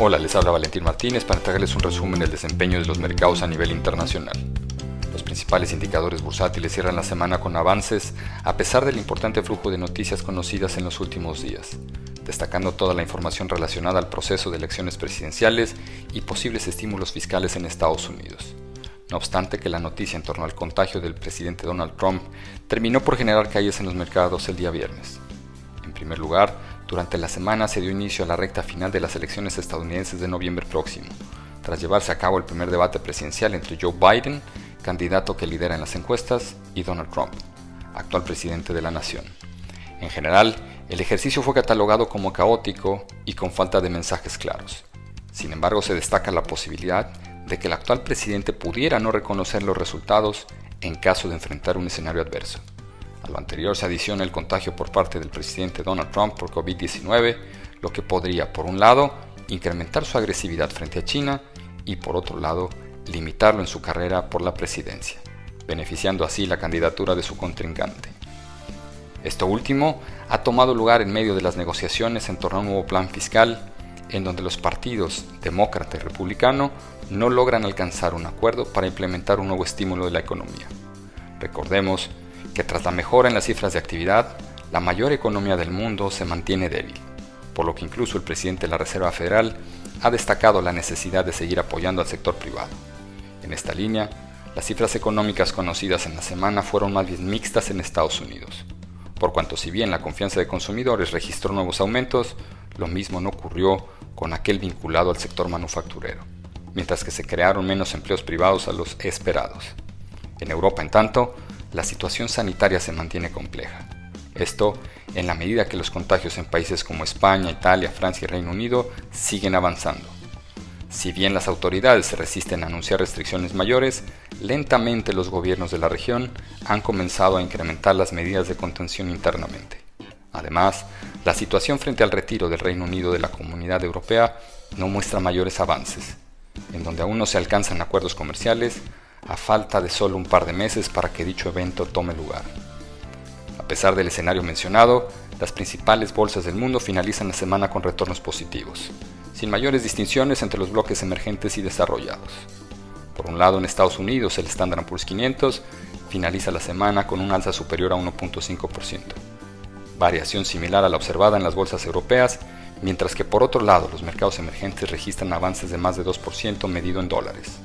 Hola, les habla Valentín Martínez para entregarles un resumen del desempeño de los mercados a nivel internacional. Los principales indicadores bursátiles cierran la semana con avances a pesar del importante flujo de noticias conocidas en los últimos días, destacando toda la información relacionada al proceso de elecciones presidenciales y posibles estímulos fiscales en Estados Unidos. No obstante que la noticia en torno al contagio del presidente Donald Trump terminó por generar calles en los mercados el día viernes. En primer lugar, durante la semana se dio inicio a la recta final de las elecciones estadounidenses de noviembre próximo, tras llevarse a cabo el primer debate presidencial entre Joe Biden, candidato que lidera en las encuestas, y Donald Trump, actual presidente de la nación. En general, el ejercicio fue catalogado como caótico y con falta de mensajes claros. Sin embargo, se destaca la posibilidad de que el actual presidente pudiera no reconocer los resultados en caso de enfrentar un escenario adverso. A lo anterior se adiciona el contagio por parte del presidente Donald Trump por COVID-19, lo que podría, por un lado, incrementar su agresividad frente a China y, por otro lado, limitarlo en su carrera por la presidencia, beneficiando así la candidatura de su contrincante. Esto último ha tomado lugar en medio de las negociaciones en torno a un nuevo plan fiscal, en donde los partidos demócrata y republicano no logran alcanzar un acuerdo para implementar un nuevo estímulo de la economía. Recordemos que tras la mejora en las cifras de actividad, la mayor economía del mundo se mantiene débil, por lo que incluso el presidente de la Reserva Federal ha destacado la necesidad de seguir apoyando al sector privado. En esta línea, las cifras económicas conocidas en la semana fueron más bien mixtas en Estados Unidos, por cuanto si bien la confianza de consumidores registró nuevos aumentos, lo mismo no ocurrió con aquel vinculado al sector manufacturero, mientras que se crearon menos empleos privados a los esperados. En Europa, en tanto, la situación sanitaria se mantiene compleja. Esto en la medida que los contagios en países como España, Italia, Francia y Reino Unido siguen avanzando. Si bien las autoridades se resisten a anunciar restricciones mayores, lentamente los gobiernos de la región han comenzado a incrementar las medidas de contención internamente. Además, la situación frente al retiro del Reino Unido de la Comunidad Europea no muestra mayores avances, en donde aún no se alcanzan acuerdos comerciales, a falta de solo un par de meses para que dicho evento tome lugar. A pesar del escenario mencionado, las principales bolsas del mundo finalizan la semana con retornos positivos, sin mayores distinciones entre los bloques emergentes y desarrollados. Por un lado, en Estados Unidos, el Standard Poor's 500 finaliza la semana con un alza superior a 1.5%, variación similar a la observada en las bolsas europeas, mientras que por otro lado los mercados emergentes registran avances de más de 2% medido en dólares.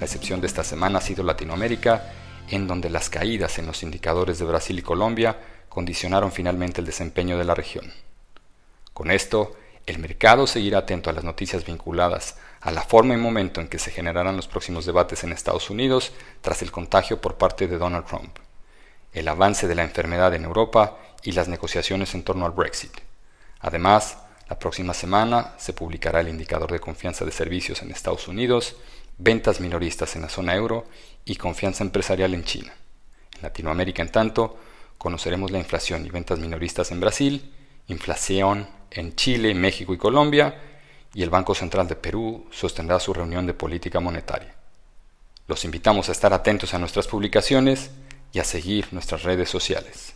La excepción de esta semana ha sido Latinoamérica, en donde las caídas en los indicadores de Brasil y Colombia condicionaron finalmente el desempeño de la región. Con esto, el mercado seguirá atento a las noticias vinculadas a la forma y momento en que se generarán los próximos debates en Estados Unidos tras el contagio por parte de Donald Trump, el avance de la enfermedad en Europa y las negociaciones en torno al Brexit. Además, la próxima semana se publicará el indicador de confianza de servicios en Estados Unidos ventas minoristas en la zona euro y confianza empresarial en China. En Latinoamérica, en tanto, conoceremos la inflación y ventas minoristas en Brasil, inflación en Chile, México y Colombia, y el Banco Central de Perú sostendrá su reunión de política monetaria. Los invitamos a estar atentos a nuestras publicaciones y a seguir nuestras redes sociales.